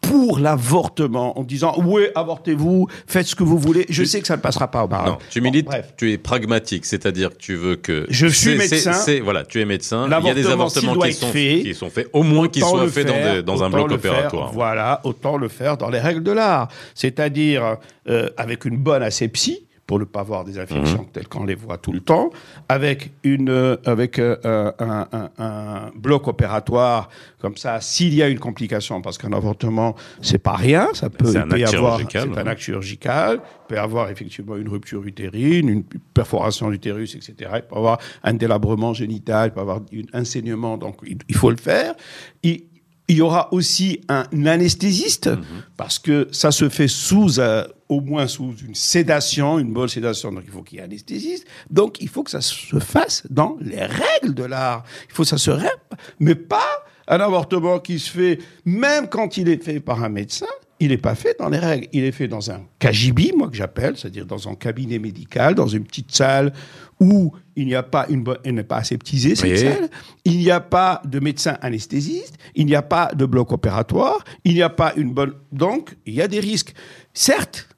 pour l'avortement en disant oui avortez-vous faites ce que vous voulez je sais que ça ne passera pas au Maroc Non, tu milites, bref tu es pragmatique, c'est-à-dire que tu veux que. Je suis médecin. c'est- Voilà, tu es médecin. Il y a des avortements qui sont, fait, qui sont faits, au moins qu'ils soient faits dans, faire, des- dans un bloc faire, opératoire. voilà, autant le faire dans les règles de l'art. C'est-à-dire euh, avec une bonne asepsie pour ne pas avoir des infections Mhm. telles qu'on les voit tout le temps, avec une euh, avec euh, un, un- un bloc opératoire comme ça. S'il y a une complication, parce qu'un avortement c'est pas rien, ça peut, il un peut avoir, c'est un acte chirurgical, il peut avoir effectivement une rupture utérine, une perforation de l'utérus, etc. Il peut avoir un délabrement génital, il peut avoir un saignement, donc il, il faut le faire. Il, il y aura aussi un anesthésiste, parce que ça se fait sous, euh, au moins sous une sédation, une bonne sédation, donc il faut qu'il y ait un anesthésiste. Donc il faut que ça se fasse dans les règles de l'art. Il faut que ça se règle, mais pas un avortement qui se fait, même quand il est fait par un médecin, il n'est pas fait dans les règles. Il est fait dans un cagibi, moi que j'appelle, c'est-à-dire dans un cabinet médical, dans une petite salle où il n'y a pas une bonne, elle n'est pas aseptisée cette Oui. salle. Il n'y a pas de médecin anesthésiste. Il n'y a pas de bloc opératoire. Il n'y a pas une bonne. Donc il y a des risques. Certes,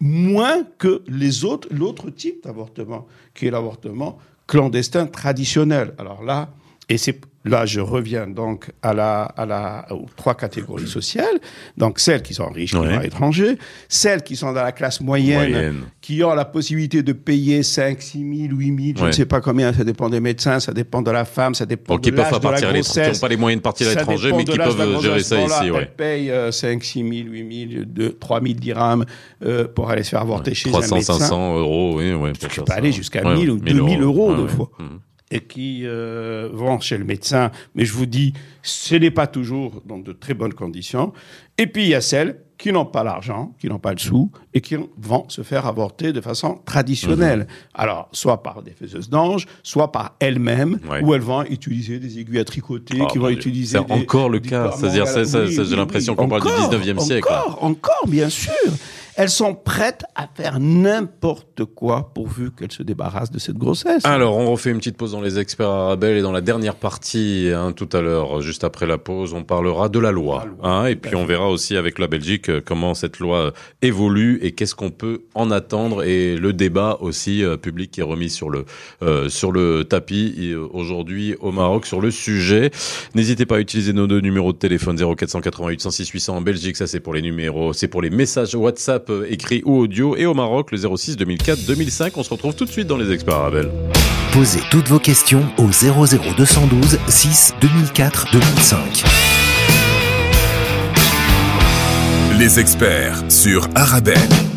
moins que les autres, l'autre type d'avortement, qui est l'avortement clandestin traditionnel. Alors là, et c'est là, je reviens donc à la, à la, aux trois catégories sociales. Donc celles qui sont riches, qui Ouais. vont à l'étranger, celles qui sont dans la classe moyenne, Moyenne. qui ont la possibilité de payer 5, 6 000, 8 000, je Ouais. ne sais pas combien, ça dépend des médecins, ça dépend de la femme, ça dépend Donc, de l'âge de la l'étranger, qui n'ont grossesse. pas les moyens de partir à l'étranger, mais qui peuvent gérer grossesse. ça ici, ouais. Elle paye euh, 5, 6 000, 8 000, 2, 3 000 dirhams euh, pour aller se faire avorter chez 300, un médecin. 500 euros, oui, pour Tu peux aller jusqu'à Ouais, 1000 ou 2000 euros, ouais, des ouais. fois. Mhm. Et qui euh, vont chez le médecin. Mais je vous dis, ce n'est pas toujours dans de très bonnes conditions. Et puis, il y a celles qui n'ont pas l'argent, qui n'ont pas le sou, et qui vont se faire avorter de façon traditionnelle. Mhm. Alors, soit par des faiseuses d'anges, soit par elles-mêmes, Ouais. où elles vont utiliser des aiguilles à tricoter, Oh, qui vont Dieu. utiliser... C'est encore le cas. C'est-à-dire, j'ai l'impression qu'on parle du Encore, 19e siècle. Encore, encore, bien sûr. Elles sont prêtes à faire n'importe quoi pourvu qu'elles se débarrassent de cette grossesse. Alors, on refait une petite pause dans les experts arabelles et dans la dernière partie, hein, tout à l'heure, juste après la pause, on parlera de la loi. La loi, hein, et puis on verra aussi avec la Belgique euh, comment cette loi euh, évolue et qu'est-ce qu'on peut en attendre et le débat aussi euh, public qui est remis sur le euh, sur le tapis aujourd'hui au Maroc sur le sujet. N'hésitez pas à utiliser nos deux numéros de téléphone 0488 106 800 en Belgique, ça c'est pour les numéros, c'est pour les messages WhatsApp euh, écrits ou audio et au Maroc le 06 2004 2005. On se retrouve tout de suite dans les experts arabelles. Posez toutes vos questions au 00212 6 2004 2005. Les experts sur Arabelle.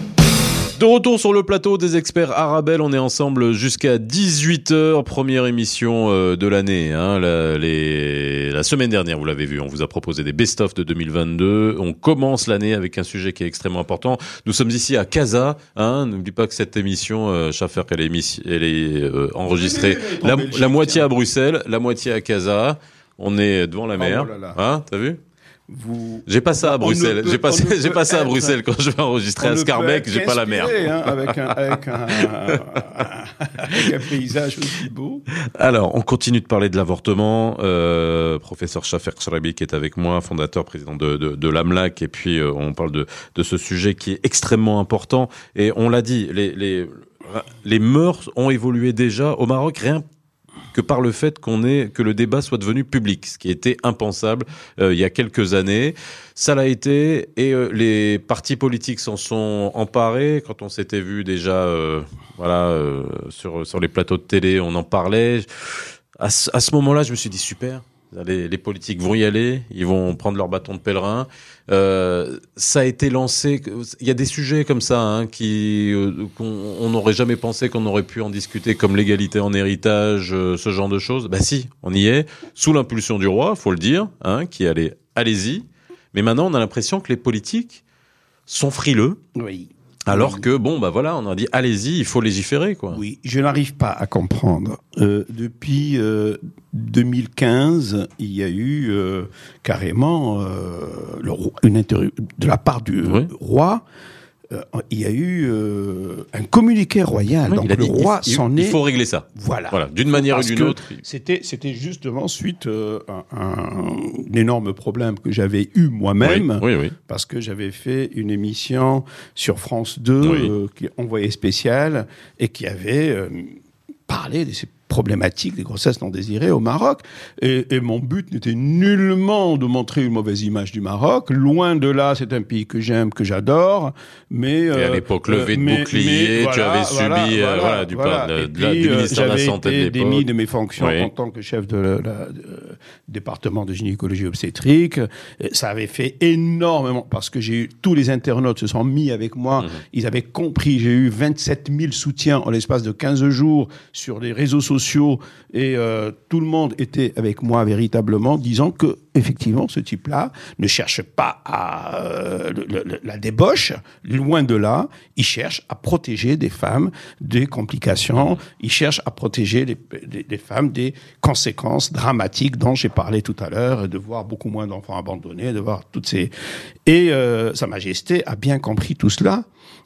De retour sur le plateau des experts Arabelle, on est ensemble jusqu'à 18h, première émission euh, de l'année. Hein, la, les- la semaine dernière, vous l'avez vu, on vous a proposé des best-of de 2022. On commence l'année avec un sujet qui est extrêmement important. Nous sommes ici à Casa. Hein, N'oublie pas que cette émission, euh, Schaffer, qu'elle est, elle est euh, enregistrée Oui, oui, oui, en la, moitié à Bruxelles, la moitié à Casa. On est devant la Oh mer. là là. Hein, T'as vu? Vous... J'ai pas ça à Bruxelles. J'ai pas, j'ai pas ça à Bruxelles quand je vais enregistrer à Scarbeck. J'ai pas la mer. hein, avec, un, avec, un, avec un paysage aussi beau. Alors, on continue de parler de l'avortement. Euh, professeur Shafer Charabi qui est avec moi, fondateur, président de, de, de l'AMLAC. Et puis, euh, on parle de, de ce sujet qui est extrêmement important. Et on l'a dit, les, les, les mœurs ont évolué déjà au Maroc, rien que par le fait qu'on que le débat soit devenu public, ce qui était impensable euh, il y a quelques années. Ça l'a été et euh, les partis politiques s'en sont emparés. Quand on s'était vu déjà, euh, voilà, sur sur les plateaux de télé, on en parlait. À ce moment-là, je me suis dit super. Les, les politiques vont y aller, ils vont prendre leur bâton de pèlerin. Euh, ça a été lancé. Il y a des sujets comme ça hein, qui euh, qu'on on n'aurait jamais pensé qu'on aurait pu en discuter, comme l'égalité en héritage, euh, ce genre de choses. Bah si, on y est, sous l'impulsion du roi, faut le dire, hein, qui allait, allez-y. Mais maintenant, on a l'impression que les politiques sont frileux Oui. Alors que, bon, bah voilà, on a dit, allez-y, il faut légiférer, quoi. Oui, je n'arrive pas à comprendre. Euh, depuis euh, 2015, il y a eu euh, carrément euh, le roi- une de la part du Oui. roi. Euh, il y a eu euh, un communiqué royal. Oui, Donc il le dit, roi il, s'en il est. faut régler ça. Voilà. Voilà, d'une manière ou d'une autre. C'était, c'était justement suite euh, à un, un énorme problème que j'avais eu moi-même, Oui, oui, parce que j'avais fait une émission sur France 2, Oui. euh, qui envoyée spéciale, et qui avait parlé de ces problématiques des grossesses non désirées au Maroc. Et, et mon but n'était nullement de montrer une mauvaise image du Maroc. Loin de là, c'est un pays que j'aime, que j'adore. Mais Et à euh, l'époque, levé de mais- bouclier, mais tu avais subi, euh, voilà, du par- de- Et de la- puis, du euh, ministère de la Santé de l'époque. démis de mes fonctions Oui. en tant que chef de la de- département de gynécologie obstétrique. Ça avait fait énormément parce que j'ai eu tous les internautes se sont mis avec moi. Mhm. Ils avaient compris. J'ai eu 27 000 soutiens en l'espace de 15 jours sur les réseaux sociaux et euh, tout le monde était avec moi véritablement, disant que effectivement ce type-là ne cherche pas à euh, la débauche, loin de là. Il cherche à protéger des femmes des complications. Il cherche à protéger les femmes des conséquences dramatiques dont j'ai parlé tout à l'heure, de voir beaucoup moins d'enfants abandonnés, de voir toutes ces et euh, Sa Majesté a bien compris tout cela.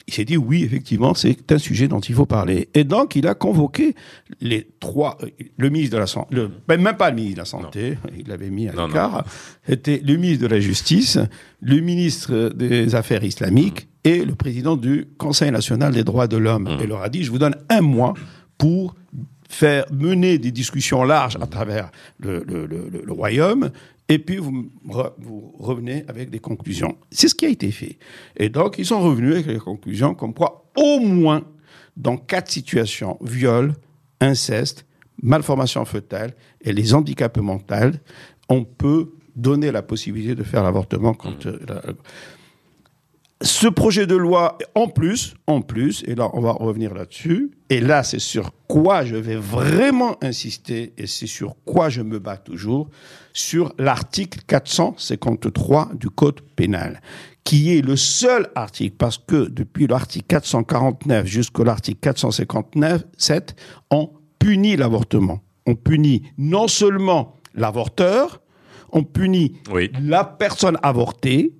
Il s'est dit oui, effectivement, c'est un sujet dont il faut parler. Et donc, il a convoqué les trois, euh, le ministre de la Santé, ben, même pas le ministre de la Santé, il l'avait mis à l'écart, c'était le ministre de la Justice, le ministre des Affaires islamiques et le président du Conseil national des droits de l'homme. Et leur a dit, je vous donne un mois pour faire mener des discussions larges à travers le- le- le royaume, et puis vous, revenez avec des conclusions. C'est ce qui a été fait. Et donc, ils sont revenus avec les conclusions comme quoi, au moins, dans quatre situations, viol, inceste, malformation fœtale et les handicaps mentaux, on peut donner la possibilité de faire l'avortement quand... euh, la- ce projet de loi, en plus, en plus, et là on va revenir là-dessus, et là c'est sur quoi je vais vraiment insister, et c'est sur quoi je me bats toujours, sur l'article 453 du Code pénal, qui est le seul article, parce que depuis l'article 449 jusqu'à l'article 459, 7, on punit l'avortement. On punit non seulement l'avorteur, on punit Oui. la personne avortée,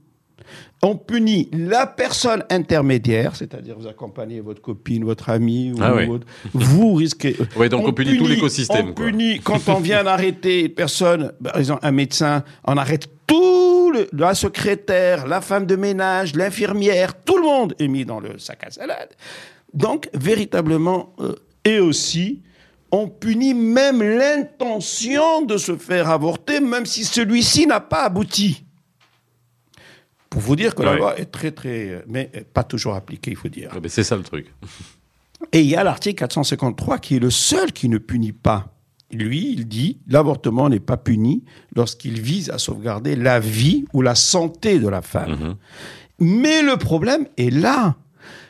on punit la personne intermédiaire, c'est-à-dire vous accompagnez votre copine, votre ami, ou Ah votre- vous risquez. Oui, donc on punit tout l'écosystème, On quoi. punit quand on vient d'arrêter une personne, par exemple un médecin, on arrête tout le, la secrétaire, la femme de ménage, l'infirmière, tout le monde est mis dans le sac à salade. Donc véritablement, euh, et aussi. On punit même l'intention de se faire avorter, même si celui-ci n'a pas abouti. Pour vous dire que la Ouais. loi est très, très. Mais pas toujours appliquée, il faut dire. Ben, c'est ça le truc. Et il y a l'article 453 qui est le seul qui ne punit pas. Lui, il dit l'avortement n'est pas puni lorsqu'il vise à sauvegarder la vie ou la santé de la femme. Mais le problème est là.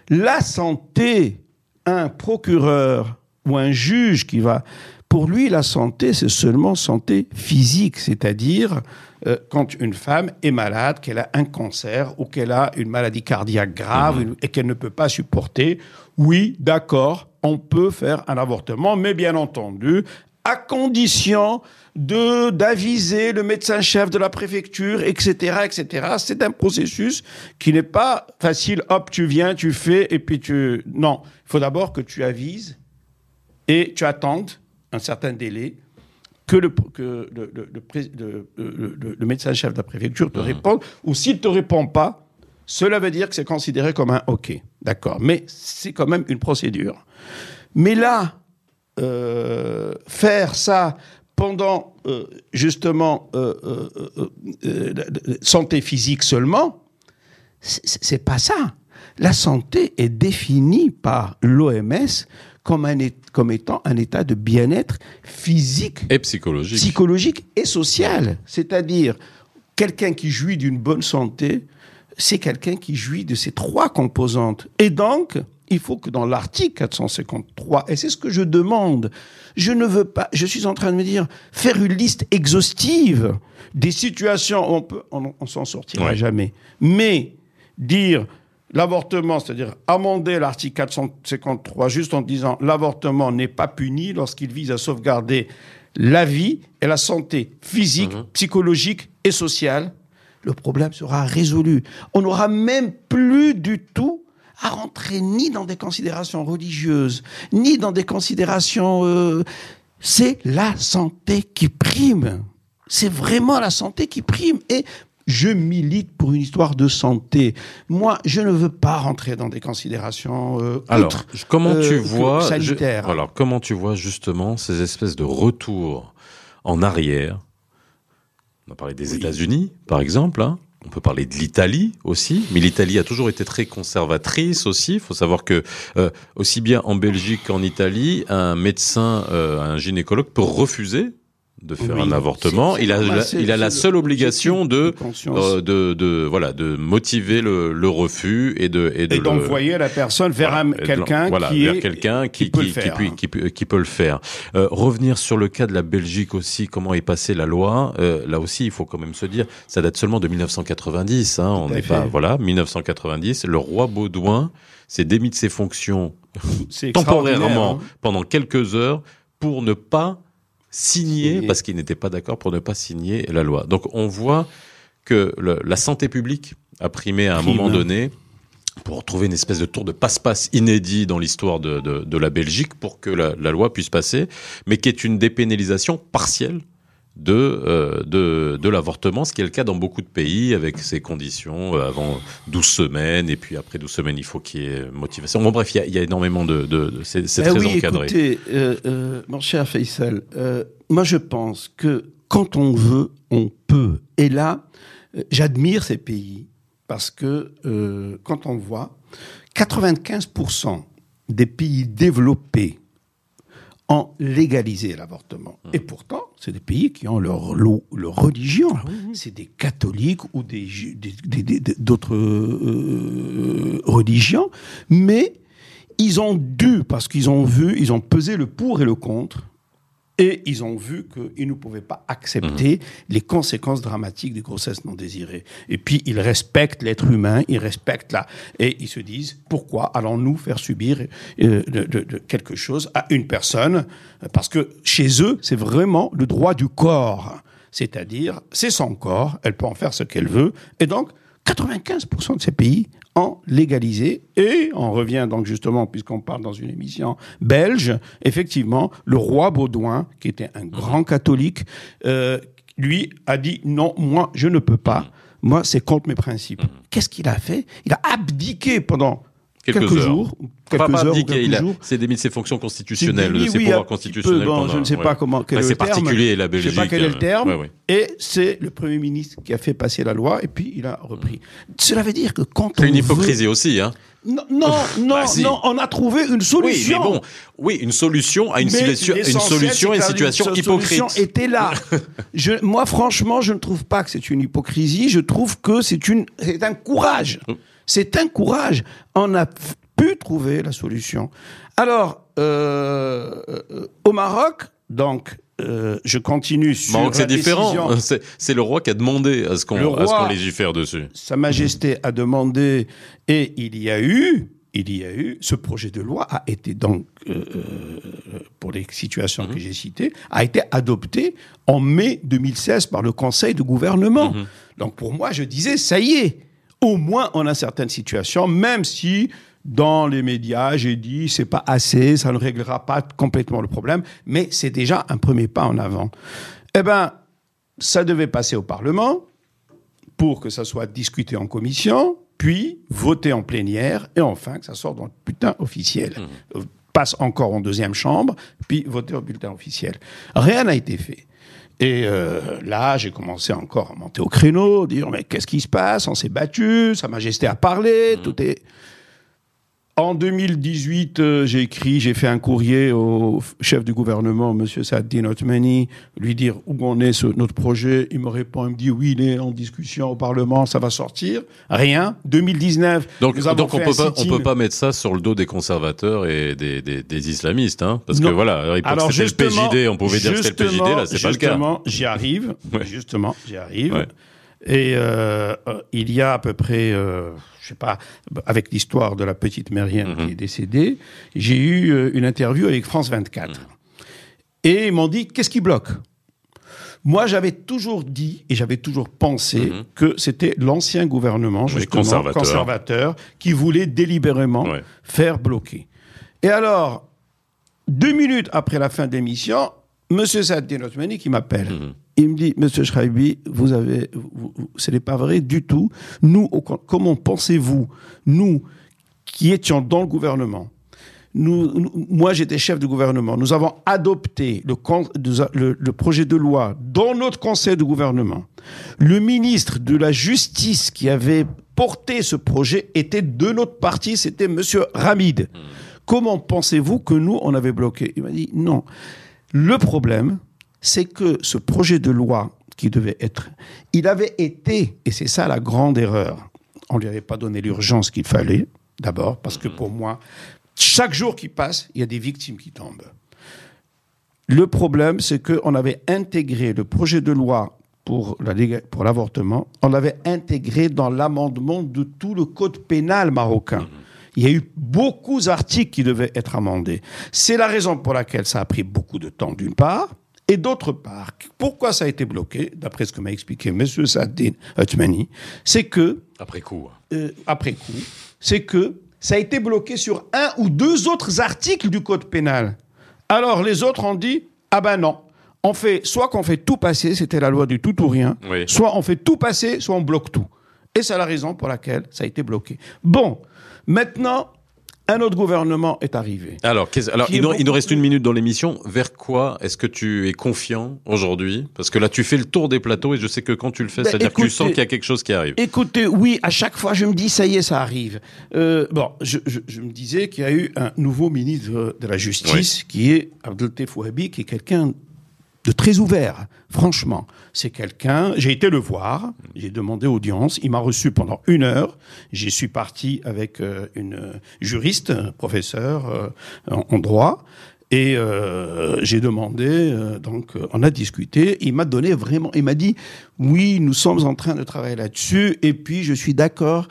La santé, un procureur ou un juge qui va... Pour lui, la santé, c'est seulement santé physique, c'est-à-dire euh, quand une femme est malade, qu'elle a un cancer ou qu'elle a une maladie cardiaque grave une- et qu'elle ne peut pas supporter. Oui, d'accord, on peut faire un avortement, mais bien entendu, à condition de d'aviser le médecin-chef de la préfecture, etc., etc. C'est un processus qui n'est pas facile. Hop, tu viens, tu fais, et puis tu... Non, il faut d'abord que tu avises et tu attendes un certain délai que le, que le, le- le pré- le- le- le- le médecin-chef de la préfecture te réponde, ou s'il ne te répond pas, cela veut dire que c'est considéré comme un OK. D'accord. Mais c'est quand même une procédure. Mais là, euh, faire ça pendant euh, justement euh, santé physique seulement, c'est pas ça. La santé est définie par l'OMS comme, un comme étant un état de bien-être physique, Et psychologique. psychologique et social. C'est-à-dire, quelqu'un qui jouit d'une bonne santé, c'est quelqu'un qui jouit de ces trois composantes. Et donc, il faut que dans l'article 453, et c'est ce que je demande, je ne veux pas, je suis en train de me dire, faire une liste exhaustive des situations où on peut, on, on s'en sortira Ouais. jamais. Mais dire, l'avortement, c'est-à-dire amender l'article 453 juste en disant l'avortement n'est pas puni lorsqu'il vise à sauvegarder la vie et la santé physique, Mhm. psychologique et sociale, le problème sera résolu. On n'aura même plus du tout à rentrer ni dans des considérations religieuses, ni dans des considérations... euh, c'est la santé qui prime. C'est vraiment la santé qui prime. Et je milite pour une histoire de santé. Moi, je ne veux pas rentrer dans des considérations euh, Alors, comment euh, tu vois je-. Alors, comment tu vois justement ces espèces de retours en arrière? On a parlé des Oui. États-Unis, par exemple. hein. On peut parler de l'Italie aussi, mais l'Italie a toujours été très conservatrice aussi. Il faut savoir que euh, aussi bien en Belgique qu'en Italie, un médecin, euh, un gynécologue peut refuser de faire Oui, un avortement. Il a, la- il a la seule le- obligation de, conscience. euh, de, de voilà de motiver le, le refus et de et de et d'envoyer la personne vers voilà, de quelqu'un voilà, qui vers quelqu'un qui, qui peut qui, faire, peut- le faire. Euh, revenir sur le cas de la Belgique aussi, comment est passée la loi. euh, là aussi, il faut quand même se dire, ça date seulement de 1990. Hein, on n'est pas voilà 1990. Le roi Baudouin s'est démis de ses fonctions temporairement hein. pendant quelques heures pour ne pas signer, Signer. parce qu'il n'était pas d'accord pour ne pas signer la loi. Donc on voit que le- la santé publique a primé à un Prime. moment donné pour trouver une espèce de tour de passe-passe inédit dans l'histoire de, de, de la Belgique pour que la, la loi puisse passer, mais qui est une dépénalisation partielle de, euh, de, de l'avortement, ce qui est le cas dans beaucoup de pays avec ces conditions euh, avant 12 semaines et puis après 12 semaines il faut qu'il y ait motivation. Bon bref, il y a, il y a énormément de... de, de- c'est Eh très oui, encadré. écoutez, euh, mon cher Faisal, moi je pense que quand on veut, on peut. Et là, j'admire ces pays parce que quand on voit 95% des pays développés ont légalisé l'avortement. Et pourtant, c'est des pays qui ont leur, leur religion. C'est des catholiques ou des- d'autres euh, religions. Mais ils ont dû, parce qu'ils ont vu, ils ont pesé le pour et le contre, et ils ont vu qu'ils ne pouvaient pas accepter les conséquences dramatiques des grossesses non désirées. Et puis, ils respectent l'être humain, ils respectent la... Et ils se disent, pourquoi allons-nous faire subir euh, de- de- de quelque chose à une personne? Parce que chez eux, c'est vraiment le droit du corps. C'est-à-dire, c'est son corps, elle peut en faire ce qu'elle veut. Et donc, 95% de ces pays ont légalisé. Et on revient donc justement, puisqu'on parle dans une émission belge, effectivement, le roi Baudouin, qui était un grand catholique, euh, lui a dit non, moi je ne peux pas. Moi, c'est contre mes principes. Qu'est-ce qu'il a fait? Il a abdiqué pendant Quelques quelques, heures. jours, ou quelques pas heures, quelques il a jours. s'est démis de ses fonctions constitutionnelles, de ses oui, pouvoirs peu, constitutionnels. bon, pendant- je ne sais ouais. pas comment quel c'est particulier la Je Belgique. sais pas quel est le euh, terme. ouais, ouais. Et c'est le Premier ministre qui a fait passer la loi et puis il a repris. Cela veut dire que quand on C'est une veut- hypocrisie aussi, hein. Non, non, non, Bah, si. non, on a trouvé une Oui, mais solution. bon, oui, une solution à une, situation, une solution à une c'est situation solution hypocrite. était là. je, moi, franchement, je ne trouve pas que c'est une hypocrisie. Je trouve que c'est une, c'est un courage. C'est un courage. On a pu trouver la solution. Alors, euh, euh, au Maroc, donc, euh, je continue sur Maroc, c'est différent. C'est le roi qui a demandé à ce qu'on qu'on légifère dessus. Sa Majesté a demandé et il y a eu, il y a eu, ce projet de loi a été donc, euh, euh, pour les situations que j'ai citées, a été adopté en mai 2016 par le Conseil de gouvernement. Donc pour moi, je disais, ça y est, au moins on a certaines situations, même si dans les médias, j'ai dit, c'est pas assez, ça ne réglera pas complètement le problème, mais c'est déjà un premier pas en avant. Eh ben, ça devait passer au Parlement pour que ça soit discuté en commission, puis voté en plénière, et enfin que ça sorte dans le bulletin officiel. Euh, Passe encore en deuxième chambre, puis voté au bulletin officiel. Rien n'a été fait. Et euh, là, j'ai commencé encore à monter au créneau, dire mais qu'est-ce qui se passe? On s'est battu, Sa Majesté a parlé, tout est. En 2018, euh, j'ai écrit, j'ai fait un courrier au chef du gouvernement, Monsieur Saddin Othmani, lui dire où on est ce, notre projet. Il me répond, il me dit oui, il est en discussion au Parlement, ça va sortir. Rien. 2019. Donc, nous avons donc on peut pas, on peut pas mettre ça sur le dos des conservateurs et des, des, des islamistes, hein, parce que voilà, Alors, c'était le PJD, on pouvait dire que c'était le PJD, là, c'est pas le cas. Justement, j'y arrive. Ouais. Justement, j'y arrive. Ouais. Et euh, euh, il y a à peu près, euh, je sais pas, avec l'histoire de la petite Myriam Mhm. qui est décédée, j'ai eu euh, une interview avec France 24. Et ils m'ont dit, qu'est-ce qui bloque? Moi, j'avais toujours dit et j'avais toujours pensé Mhm. que c'était l'ancien gouvernement, justement, conservateur. conservateur, qui voulait délibérément Ouais. faire bloquer. Et alors, deux minutes après la fin de l'émission, Monsieur Saddin Othmani qui m'appelle. Mhm. Il me dit, Monsieur Schreibi, vous avez, vous- ce n'est pas vrai du tout. Nous, au- comment pensez-vous, nous qui étions dans le gouvernement, nous, nous- moi j'étais chef de gouvernement, nous avons adopté le, le- le projet de loi dans notre conseil de gouvernement. Le ministre de la Justice qui avait porté ce projet était de notre parti, c'était Monsieur Ramid. Comment pensez-vous que nous, on avait bloqué? Il m'a dit non. Le problème, c'est que ce projet de loi qui devait être, il avait été, et c'est ça la grande erreur, on lui avait pas donné l'urgence qu'il fallait, d'abord, parce que pour moi, chaque jour qui passe, il y a des victimes qui tombent. Le problème, c'est qu'on avait intégré le projet de loi pour la léga- pour l'avortement, on l'avait intégré dans l'amendement de tout le code pénal marocain. Il y a eu beaucoup d'articles qui devaient être amendés. C'est la raison pour laquelle ça a pris beaucoup de temps, d'une part. Et d'autre part, pourquoi ça a été bloqué, d'après ce que m'a expliqué M. Saddin Othmani, c'est que Après coup. euh, après coup, c'est que ça a été bloqué sur un ou deux autres articles du code pénal. Alors les autres ont dit ah ben non, on fait soit qu'on fait tout passer, c'était la loi du tout ou rien, Oui. soit on fait tout passer, soit on bloque tout. Et c'est la raison pour laquelle ça a été bloqué. Bon, maintenant un autre gouvernement est arrivé. Alors, qu'est-ce- alors il, est nous, il nous beaucoup reste une minute dans l'émission. Vers quoi est-ce que tu es confiant aujourd'hui? Parce que là, tu fais le tour des plateaux et je sais que quand tu le fais, Ben, c'est-à-dire que tu sens qu'il y a quelque chose qui arrive. Écoutez, oui, à chaque fois, je me dis, ça y est, ça arrive. Euh, bon, je, je- je me disais qu'il y a eu un nouveau ministre de la Justice, qui est Abdeltif Ouabi, qui est quelqu'un de très ouvert, franchement. C'est quelqu'un, j'ai été le voir, j'ai demandé audience, il m'a reçu pendant une heure, j'y suis parti avec euh, une juriste, professeur euh, en, droit, et euh, j'ai demandé, donc on a discuté, il m'a donné vraiment, il m'a dit, oui, nous sommes en train de travailler là-dessus, et puis je suis d'accord,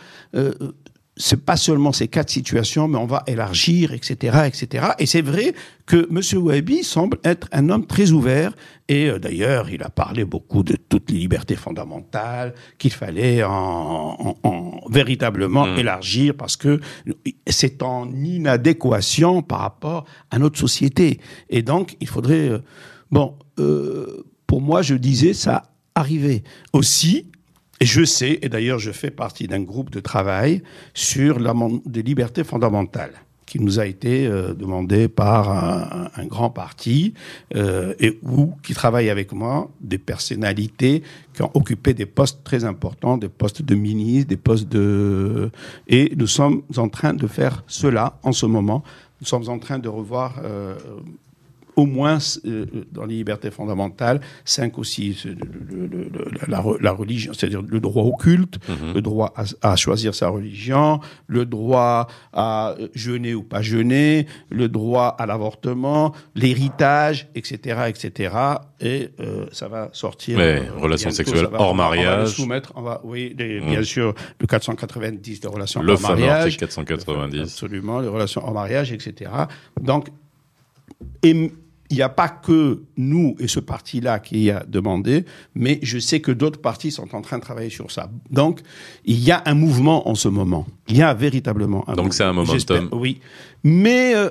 c'est pas seulement ces quatre situations, mais on va élargir, etc., etc. Et c'est vrai que M. Ouabi semble être un homme très ouvert. Et euh, d'ailleurs, il a parlé beaucoup de toutes les libertés fondamentales qu'il fallait en, en- en véritablement Mm. élargir parce que c'est en inadéquation par rapport à notre société. Et donc, il faudrait. euh, bon, euh, pour moi, je disais ça arrivait aussi. Et je sais, et d'ailleurs je fais partie d'un groupe de travail sur des libertés fondamentales qui nous a été euh, demandé par un, grand parti euh, et où qui travaille avec moi des personnalités qui ont occupé des postes très importants, des postes de ministre, des postes de et nous sommes en train de faire cela en ce moment. Nous sommes en train de revoir euh, au moins euh, dans les libertés fondamentales, cinq le- le- le- la, re- la religion, c'est-à-dire le droit au culte, le droit à, à choisir sa religion, le droit à jeûner ou pas jeûner, le droit à l'avortement, l'héritage, etc., etc. Et euh, ça va sortir. Euh, relations bientôt, sexuelles va- hors va- On va mariage. on va, oui, les- Mm. bien sûr, le 490 des relations Le hors mariage. article 490. Absolument, les relations hors mariage, etc. Donc, et il n'y a pas que nous et ce parti-là qui a demandé, mais je sais que d'autres partis sont en train de travailler sur ça. Donc, il y a un mouvement en ce moment. Il y a véritablement un Donc c'est un momentum. Oui. Mais euh,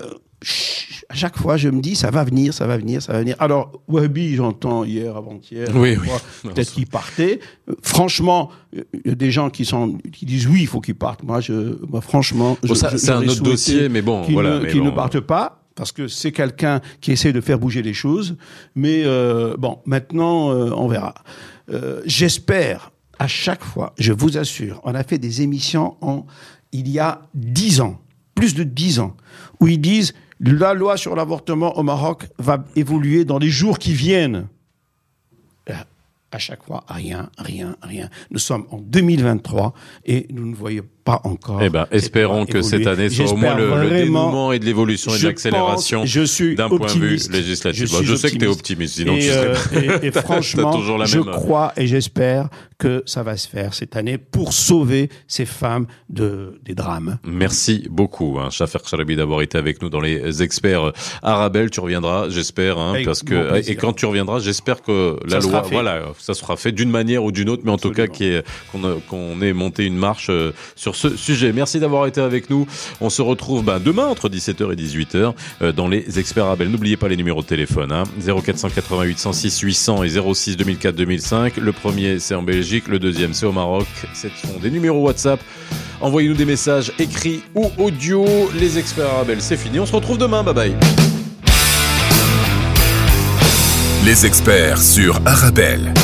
à chaque fois, je me dis, ça va venir, ça va venir, ça va venir. Alors, Wabi, j'entends hier, avant-hier, Oui, oui. peut-être qu'il partait. Euh, franchement, euh, il y a des gens qui, sont, qui disent oui, il faut qu'il parte. Moi, je, franchement, Bon, je- c'est un autre dossier, mais bon, qu'il voilà. ne, mais qu'il ne bon. parte pas parce que c'est quelqu'un qui essaie de faire bouger les choses. Mais euh, bon, maintenant, euh, on verra. Euh, J'espère à chaque fois, je vous assure, on a fait des émissions en, il y a dix ans, plus de dix ans, où ils disent la loi sur l'avortement au Maroc va évoluer dans les jours qui viennent. À chaque fois, rien, rien, rien. Nous sommes en 2023 et nous ne voyons pas encore. Eh ben, espérons que cette année soit au moins le, le dénouement et de l'évolution et de l'accélération d'un point de vue législatif. Je, je sais que tu es optimiste, sinon et, tu serais... euh, et, et franchement, toujours la je même- crois et j'espère que ça va se faire cette année pour sauver ces femmes de, des drames. Merci beaucoup, hein, Shafer d'avoir été avec nous dans les experts Arabelle. Tu reviendras, j'espère, hein, parce que plaisir. et quand tu reviendras, j'espère que la Ça loi, voilà, ça sera fait d'une manière ou d'une autre, mais en tout cas qu'on a- qu'on ait monté une marche euh, ce sujet. Merci d'avoir été avec nous. On se retrouve ben, demain entre 17h et 18h euh, dans les experts Arabelle. N'oubliez pas les numéros de téléphone, hein, 0488 106 800 et 06 2004 2005. Le premier c'est en Belgique, le deuxième c'est au Maroc. Ce sont des numéros WhatsApp. Envoyez-nous des messages écrits ou audio. Les experts Arabelle, c'est fini. On se retrouve demain. Bye bye. Les experts sur Arabelle.